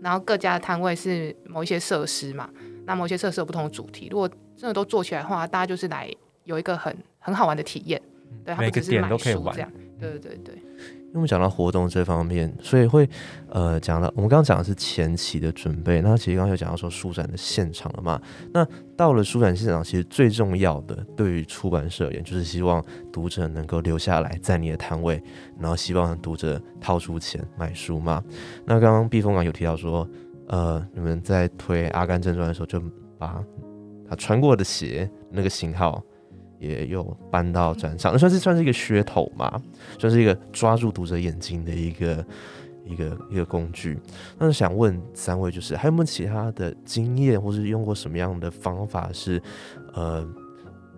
然后各家的摊位是某一些设施嘛，那某些设施有不同的主题。如果真的都做起来的话，大家就是来有一个很很好玩的体验。对，每个点都可以玩。对对对对。因为讲到活动这方面，所以会呃讲到我们刚刚讲的是前期的准备，那其实刚刚有讲到说书展的现场了嘛？那到了书展现场，其实最重要的对于出版社而言，就是希望读者能够留下来在你的摊位，然后希望读者掏出钱买书嘛。那刚刚避风港有提到说，呃，你们在推《阿甘正传》的时候，就把他穿过的鞋那个型号。也有搬到展场，算是算是一个噱头嘛，算是一个抓住读者眼睛的一个一个一个工具。那想问三位，就是还有没有其他的经验，或是用过什么样的方法，是呃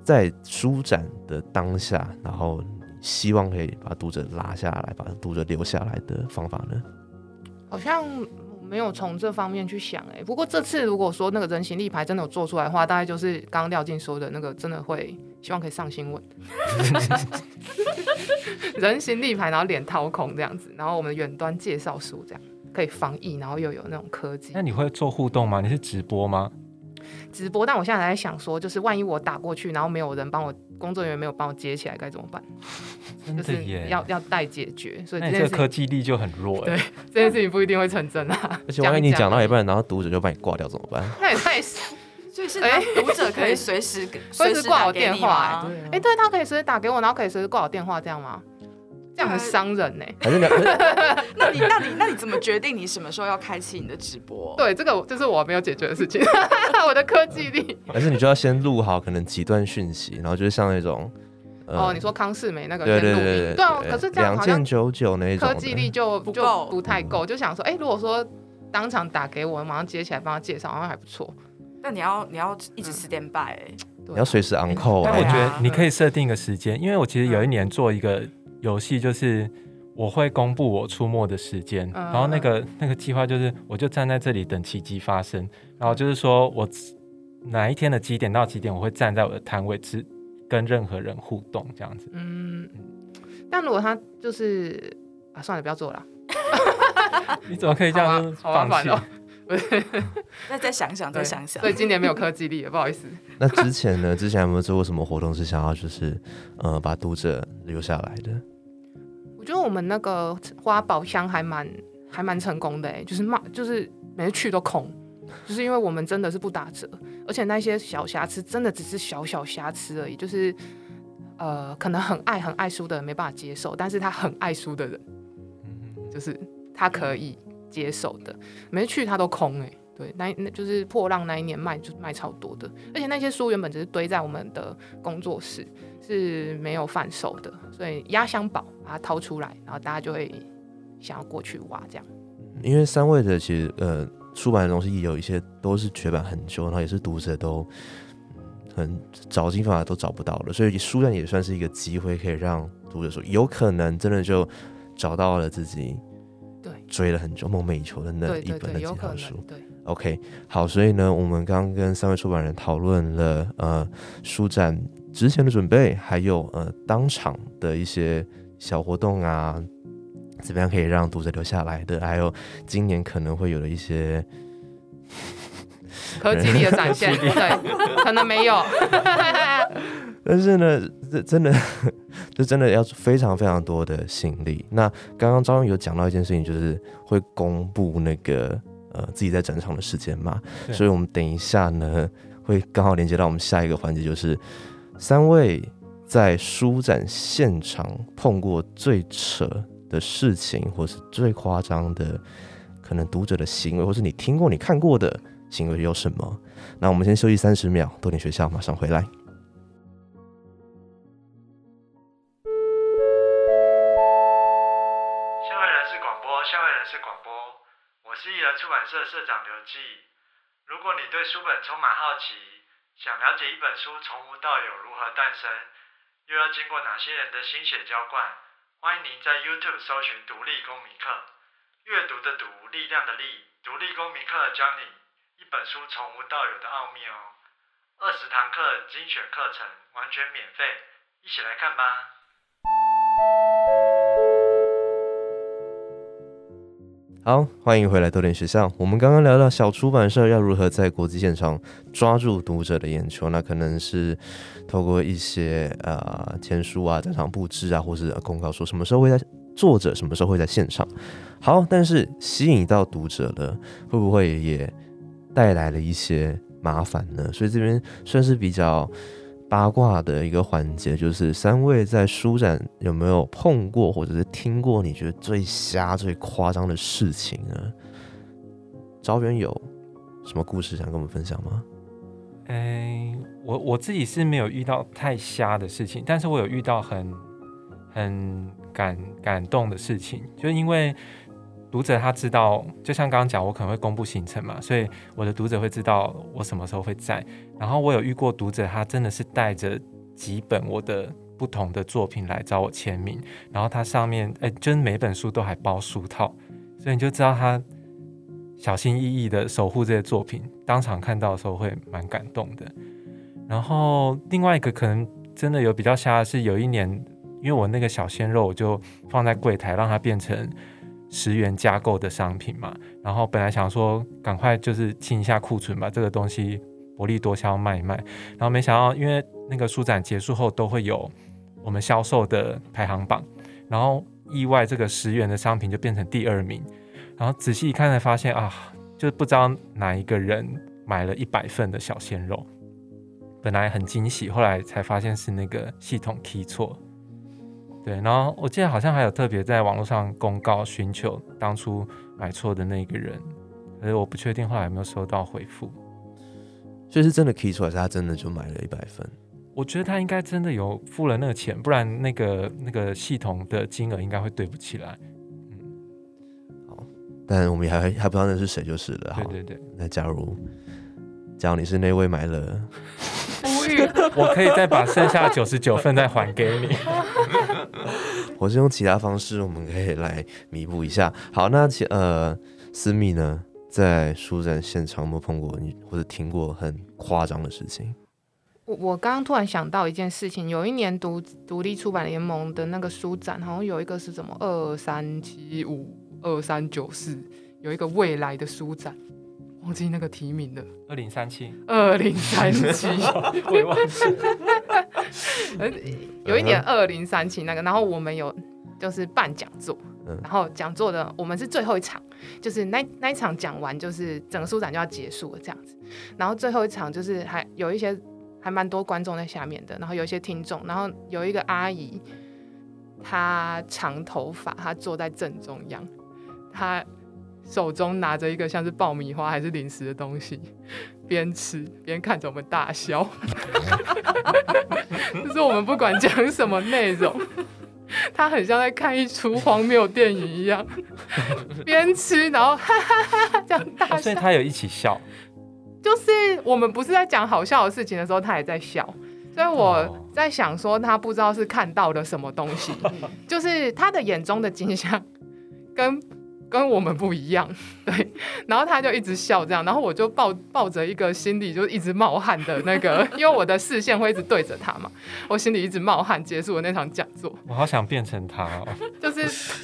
在书展的当下，然后希望可以把读者拉下来，把读者留下来的方法呢？好像。没有从这方面去想哎，不过这次如果说那个人形立牌真的有做出来的话，大概就是刚刚廖静说的那个，真的会希望可以上新闻。人形立牌，然后脸掏空这样子，然后我们远端介绍书这样可以防疫，然后又有那种科技。那你会做互动吗？你是直播吗？直播，但我现在还在想说，就是万一我打过去，然后没有人帮我，工作人员没有帮我接起来，该怎么办？就是要要待解决，所以这个科技力就很弱。对，这件事情不一定会成真啊。而且万一你讲到一半，然后读者就把你挂掉，怎么办？那也太……所以是读者可以随时 随时挂我电话。哎，对他可以随时打给我，然后可以随时挂我电话，这样吗？这样很伤人呢。还是 你？那你那你那你怎么决定你什么时候要开启你的直播？对，这个就是我没有解决的事情。我的科技力。还是你就要先录好可能几段讯息，然后就是像那种哦，你说康世美那个对对对对可是这样两件九九那种科技力就不够，不太够。就想说，哎，如果说当场打给我，马上接起来帮他介绍，好像还不错。那你要你要一直 stand by。对你要随时 on call 但我哎、觉得你可以设定一个时间，因为我其实有一年做一个游戏，就是我会公布我出没的时间，嗯。然后那个那个计划就是我就站在这里等奇迹发生，然后就是说我哪一天的几点到几点我会站在我的摊位只跟任何人互动这样子。嗯，但如果他就是啊，算了，不要做了，你怎么可以这样就好啊放弃？好 啊再再想想，再想想所。以今年没有科技力了，不好意思。那之前呢？之前有没有做过什么活动是想要就是呃把读者留下来的？我觉得我们那个花宝箱还蛮还蛮成功的哎，就是骂就是每次去都空，就是因为我们真的是不打折，而且那些小瑕疵真的只是小小瑕疵而已，就是呃可能很爱很爱书的人没办法接受，但是他很爱书的人，就是他可以接手的，每次去他都空哎。对，那那就是破浪那一年卖就卖超多的，而且那些书原本只是堆在我们的工作室，是没有贩售的，所以压箱宝把它掏出来，然后大家就会想要过去挖这样。因为三位的其实呃出版的东西也有一些都是绝版很久，然后也是读者都很找尽方法都找不到了，所以书展也算是一个机会，可以让读者说有可能真的就找到了自己追了很久梦寐以求的那一本的几套书。对。OK，好，所以呢，我们刚刚跟三位出版人讨论了呃书展之前的准备，还有呃当场的一些小活动啊，怎么样可以让读者留下来的，还有今年可能会有的一些科技力的展现，对，可能没有，但是呢，这真的就真的要非常非常多的心力。那刚刚张勇有讲到一件事情，就是会公布那个呃自己在展场的时间嘛，所以我们等一下呢会刚好连接到我们下一个环节，就是三位在书展现场碰过最扯的事情，或是最夸张的可能读者的行为，或是你听过、你看过的行为有什么？那我们先休息三十秒，多点学校，马上回来。如果你对书本充满好奇，想了解一本书从无到有如何诞生，又要经过哪些人的心血浇灌，欢迎您在 YouTube 搜寻“独立公民课”，阅读的读，力量的力，独立公民课教你一本书从无到有的奥秘哦。二十堂课精选课程，完全免费，一起来看吧。好，欢迎回来多点学校。我们刚刚聊到小出版社要如何在国际现场抓住读者的眼球，那可能是透过一些呃签书啊、展场布置啊，或是公告说什么时候会在作者什么时候会在现场。好，但是吸引到读者了，会不会也带来了一些麻烦呢？所以这边算是比较八卦的一个环节，就是三位在书展有没有碰过或者是听过你觉得最瞎、最夸张的事情呢？招远有什么故事想跟我们分享吗？哎，我我自己是没有遇到太瞎的事情，但是我有遇到很很感感动的事情，就因为读者他知道，就像刚刚讲，我可能会公布行程嘛，所以我的读者会知道我什么时候会在。然后我有遇过读者，他真的是带着几本我的不同的作品来找我签名，然后他上面哎，就是每本书都还包书套，所以你就知道他小心翼翼的守护这些作品，当场看到的时候会蛮感动的。然后另外一个可能真的有比较瞎的是，有一年因为我那个小鲜肉我就放在柜台，让它变成十元加购的商品嘛。然后本来想说赶快就是清一下库存，把这个东西薄利多销卖一卖。然后没想到，因为那个书展结束后都会有我们销售的排行榜，然后意外这个十元的商品就变成第二名。然后仔细一看才发现啊，就是不知道哪一个人买了一百份的小鲜肉，本来很惊喜，后来才发现是那个系统 key 错。对，然后我记得好像还有特别在网络上公告寻求当初买错的那个人，可是我不确定后来有没有收到回复。所以是真的 key 出来，是他真的就买了一百分。我觉得他应该真的有付了那个钱，不然那个那个系统的金额应该会对不起来。嗯，好但我们也还还不知道那是谁就是了。好，对对对，那假如假如你是那位买了。我可以再把剩下九十九份再还给你。我是用其他方式，我们可以来弥补一下。好，那其呃，思密呢，在书展现场有没有碰过你或者听过很夸张的事情？我我刚刚突然想到一件事情，有一年独独立出版联盟的那个书展，好像有一个是什么二三七五二三九四，有一个未来的书展，忘记那个提名的，二零三七，二零三七。我也忘记了。呃有一点二零三七那个，然后我们有就是办讲座，嗯然后讲座的我们是最后一场，就是那那一场讲完，就是整个书展就要结束了这样子。然后最后一场就是还有一些还蛮多观众在下面的，然后有一些听众，然后有一个阿姨，她长头发，她坐在正中央，她手中拿着一个像是爆米花还是零食的东西，边吃 边看着我们大笑。就是我们不管讲什么内容，他很像在看一出荒谬电影一样，边吃然后哈哈哈哈这样大笑哦所以。他有一起笑。就是我们不是在讲好笑的事情的时候，他也在笑。所以我哦在想说，他不知道是看到了什么东西，就是他的眼中的景象跟跟我们不一样，对。然后他就一直笑这样，然后我就抱抱着一个心里就一直冒汗的那个，因为我的视线会一直对着他嘛，我心里一直冒汗。结束了那场讲座，我好想变成他哦。就是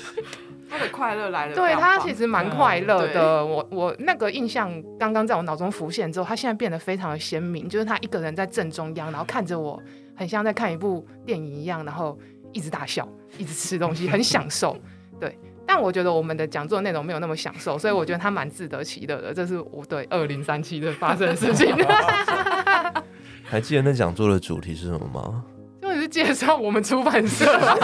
他的快乐来了，对他其实蛮快乐对的。我我那个印象刚刚在我脑中浮现之后，他现在变得非常的鲜明，就是他一个人在正中央，然后看着我，很像在看一部电影一样，然后一直大笑，一直吃东西，很享受。对，但我觉得我们的讲座内容没有那么享受，所以我觉得他蛮自得其乐的。这是我对二零三七的发生的事情，还记得那讲座的主题是什么吗？就是介绍我们出版社啊。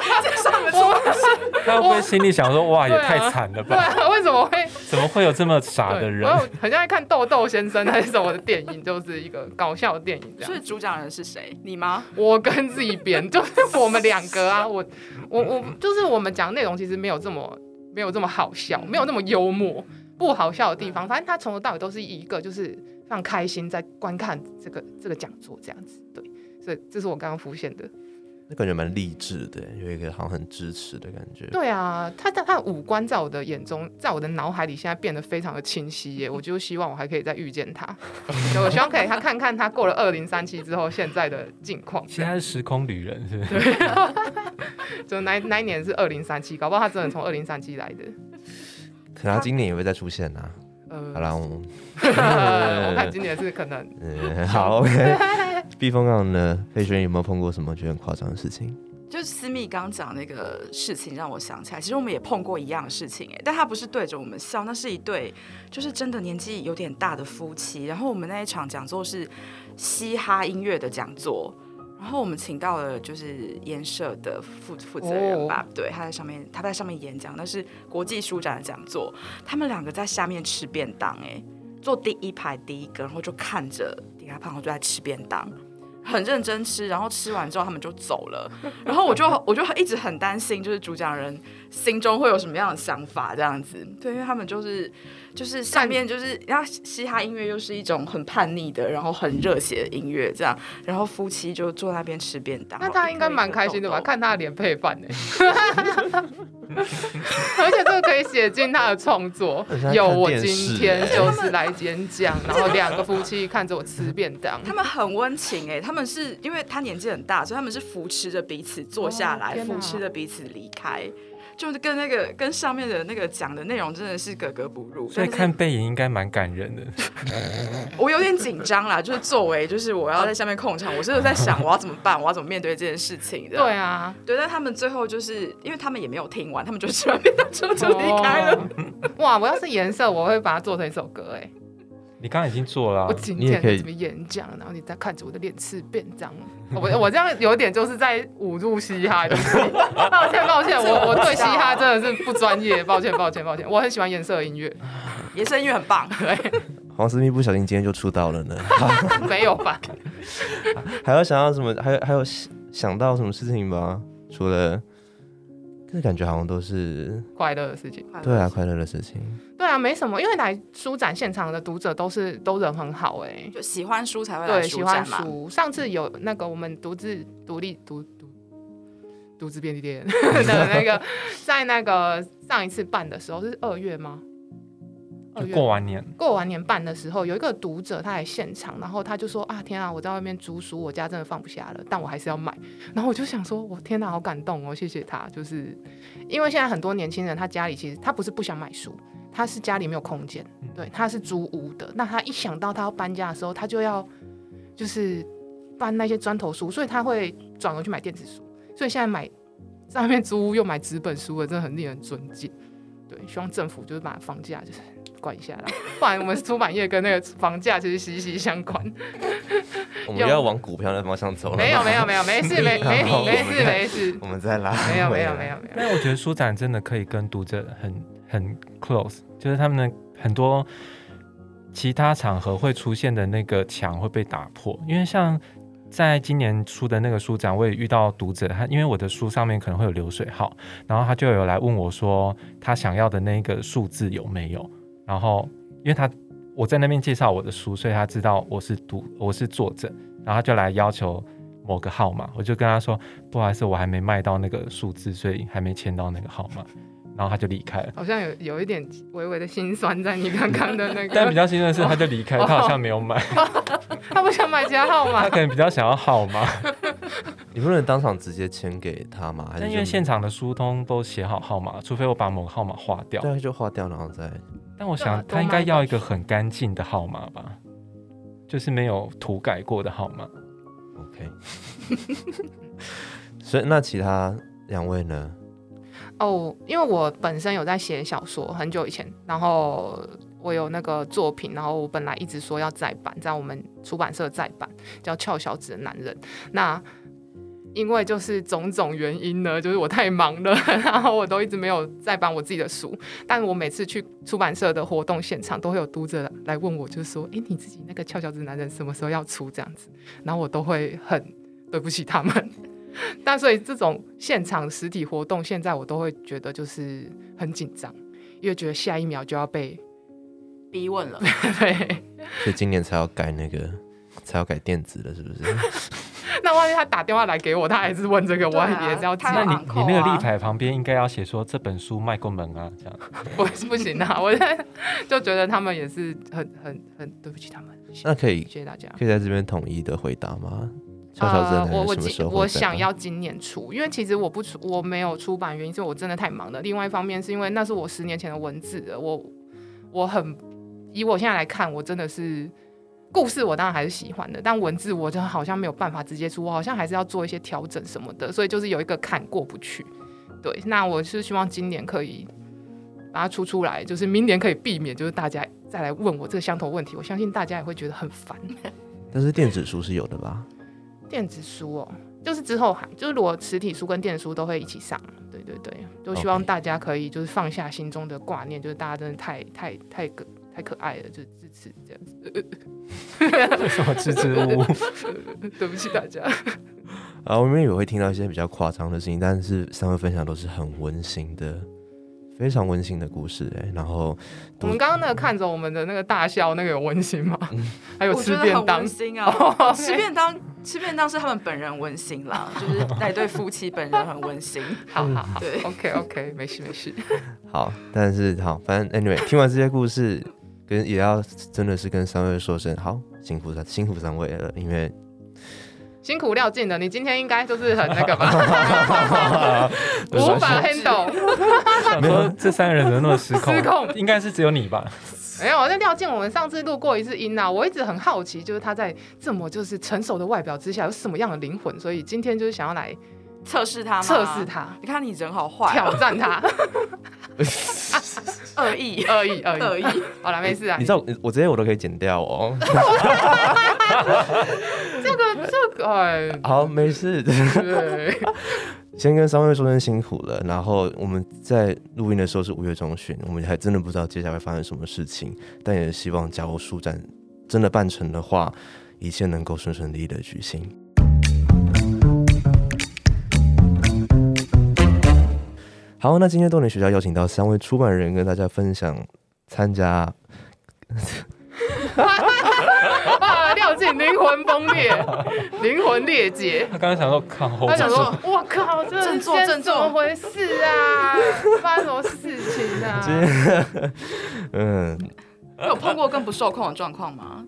他会不会心里想说：“哇，也太惨了吧？对啊，为什么会？怎么会有这么傻的人我有很像在看豆豆先生还是什么的电影，就是一个搞笑的电影这样所。以主讲人是谁？你吗？我跟自己编，就是我们两个啊，我我我就是我们讲内容其实没有这么没有这么好笑，没有那么幽默，不好笑的地方，反正他从头到尾都是一个就是非常开心在观看这个这个讲座这样子，对，所以这是我刚刚浮现的。那感觉蛮励志的，有一个好像很支持的感觉。对啊，他他他的五官在我的眼中，在我的脑海里现在变得非常的清晰耶，我就希望我还可以再遇见他，对我希望可以他看看他过了二零三七之后现在的境况。现在是时空旅人，是不是？就那那一年是二零三七，搞不好他真的从二零三七来的。可能他今年也会再出现呐、呃，好啦，我 我看今年是可能 嗯，好，OK。避风港呢？佩轩有没有碰过什么觉得很夸张的事情？就是思密刚讲那个事情，让我想起来，其实我们也碰过一样的事情哎，但他不是对着我们笑，那是一对就是真的年纪有点大的夫妻。然后我们那一场讲座是嘻哈音乐的讲座，然后我们请到了就是研社的负负责人吧，对，他在上面他在上面演讲，那是国际书展的讲座，他们两个在下面吃便当哎，坐第一排第一个，然后就看着底下胖虎就在吃便当。很认真吃，然后吃完之后他们就走了，然后我就我就一直很担心，就是主讲人心中会有什么样的想法这样子。对，因为他们就是就是下面就是，然后嘻哈音乐又是一种很叛逆的，然后很热血的音乐这样，然后夫妻就坐那边吃便当。那他应该蛮开心的吧？看他的脸配饭呢，而且这个可以写进他的创作 有我今天欸就是来演讲，然后两个夫妻看着我吃便当。他们很温情哎、他们是因为他年纪很大，所以他们是扶持着彼此坐下来，哦扶持着彼此离开，就是跟那个跟上面的那个讲的内容真的是格格不入。所以看背影应该蛮感人的。我有点紧张啦，就是作为就是我要在下面控场，我是有在想 我要怎么办，我要怎么面对这件事情的。对啊，对，但他们最后就是因为他们也没有听完，他们就吃完便当之后就离开了。哦。哇，我要是颜色，我会把它做成一首歌哎。你刚刚已经做了啊、我今你也可以天在这边演讲，然后你在看着我的脸吃便当。我我这样有点就是在侮辱嘻哈，就是 抱歉抱歉，我我对嘻哈真的是不专业，抱歉抱歉抱歉。我很喜欢颜色音乐，颜色音乐很棒，黄思密不小心今天就出道了呢。没有吧？还有想到什么？还有还有想想到什么事情吗？除了这感觉好像都是快乐的事情。对啊，快乐的事情。对啊，没什么，因为来书展现场的读者都是都人很好哎、就喜欢书才会来对，喜欢书展嘛。书。上次有那个我们独自独立独独独自便利店 的那个，在那个上一次办的时候是二月吗？过完年，过完年办的时候，有一个读者他来现场，然后他就说啊，天啊，我在外面租书，我家真的放不下了，但我还是要买。然后我就想说，我天哪，好感动哦，谢谢他。就是因为现在很多年轻人，他家里其实他不是不想买书，他是家里没有空间，对，他是租屋的。那他一想到他要搬家的时候，他就要就是搬那些砖头书，所以他会转而去买电子书。所以现在买在外面租屋又买纸本书的，真的很令人尊敬。对，希望政府就是把房价就是管一下啦，不然我们出版业跟那个房价其实息息相关。我们要往股票的方向走了。没有没有没有，没事 没没没事没事，我们再拉。没有没有没有。没有。但我觉得书展真的可以跟读者很很 close，就是他们的很多其他场合会出现的那个墙会被打破，因为像。在今年出的那个书展，我也遇到读者，他因为我的书上面可能会有流水号，然后他就有来问我说，他想要的那个数字有没有？然后因为他我在那边介绍我的书，所以他知道我是读我是作者，然后他就来要求某个号码，我就跟他说，不好意思，我还没卖到那个数字，所以还没签到那个号码，然后他就离开了。好像有有一点微微的心酸在你刚刚的那个，但比较心酸的是，他就离开，他好像没有买，他不想买其他号码他，可能比较想要号码。你不能当场直接签给他吗？还是但因为现场的书通都写好号码，除非我把某个号码划掉。对啊，就划掉，然后再但我想他应该要一个很干净的号码吧，就是没有涂改过的号码。OK。所以那其他两位呢？哦，因为我本身有在写小说，很久以前，然后我有那个作品，然后我本来一直说要再版，在我们出版社再版，叫《俏小子的男人》。那因为就是种种原因呢，就是我太忙了，然后我都一直没有再版我自己的书。但我每次去出版社的活动现场，都会有读者来问我，就是说：“哎，你自己那个《翘小子男人》什么时候要出？”这样子，然后我都会很对不起他们。但所以这种现场实体活动，现在我都会觉得就是很紧张，因为觉得下一秒就要被逼问了，对。所以今年才要改那个，才要改电子的，是不是？那万一他打电话来给我，他还是问这个，我也是要那你你那个啊立牌旁边应该要写说这本书卖过门啊，这样。不不行啊！我现 在就觉得他们也是很很很对不起他们，那可以谢谢大家。可以在这边统一的回答吗？小小子的呃我我人什么时候会我想要今年出，因为其实我不出，我没有出版原因是我真的太忙了。另外一方面是因为那是我十年前的文字了，我我很以我现在来看，我真的是故事我当然还是喜欢的，但文字我就好像没有办法直接出，我好像还是要做一些调整什么的，所以就是有一个坎过不去。对，那我是希望今年可以把它出出来，就是明年可以避免，就是大家再来问我这个相同问题，我相信大家也会觉得很烦。但是电子书是有的吧？电子书哦，就是之后还就是如果实体书跟电子书都会一起上，对对对，就希望大家可以就是放下心中的挂念，就是大家真的太太太可太可爱了，就是支持这样子。为 什么支支吾吾？对不起大家，啊，我们也会听到一些比较夸张的事情，但是三位分享都是很温馨的，非常温馨的故事哎。然后我们刚刚那个看着我们的那个大笑，那个有温馨吗？还有我觉吃便当温，馨啊哦。吃便当，吃便当是他们本人温馨啦，就是那对夫妻本人很温馨。好好好对，OK OK，没事没事。好，但是好，反正 anyway，听完这些故事，跟也要真的是跟三位说声好，辛苦三辛苦三位了，因为辛苦廖静的，你今天应该就是很那个吧，无法 handle。没有这三个人怎么那么失控？失控应该是只有你吧？没有，那廖静我们上次录过一次音啊，我一直很好奇，就是他在这么就是成熟的外表之下有什么样的灵魂，所以今天就是想要来测试他吗？测试。他，你看你人好坏挑哦，战他，恶意，恶意恶意。恶意。好了，没事啊，你知道我这些我都可以剪掉哦。这个这个哎，好，没事。对，先跟三位说声辛苦了，然后我们在录音的时候是五月中旬，我们还真的不知道接下来会发生什么事情，但也希望假如书展真的办成的话，一切能够顺顺利利的举行。好，那今天豆点学校邀请到三位出版人跟大家分享参加。啊！廖静灵魂崩裂，灵魂裂解。他刚刚想说靠后，他想说，我靠，这振作振作怎么回事啊？发生什么事情啊？嗯，有碰过更不受控的状况吗？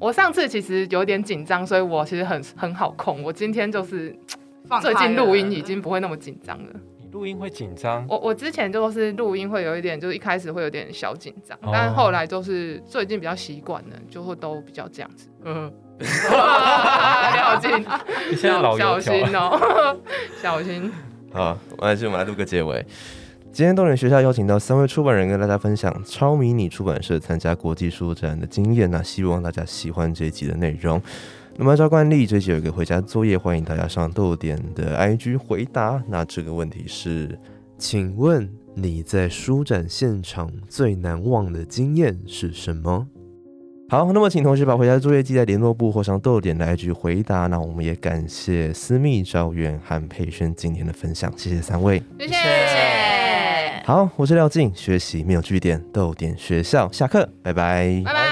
我上次其实有点紧张，所以我其实很很好控。我今天就是放最近录音已经不会那么紧张了。你录音会紧张，我我之前就是录音会有一点，就是一开始会有点小紧张，哦但后来就是最近比较习惯了，就会都比较这样子。嗯，你现在老小心哦，小心。好，我还是我们来录个结尾。今天动人学校邀请到三位出版人跟大家分享超迷你出版社参加国际书展的经验那希望大家喜欢这一集的内容。那么按照惯例，这期有一个回家作业，欢迎大家上豆点的 IG 回答。那这个问题是，请问你在书展现场最难忘的经验是什么？好，那么请同学把回家作业记在联络簿或上豆点的 IG 回答。那我们也感谢私密、赵远和佩轩今天的分享，谢谢三位。谢谢。好，我是廖静，学习没有据点，豆点学校下课，拜拜。拜拜。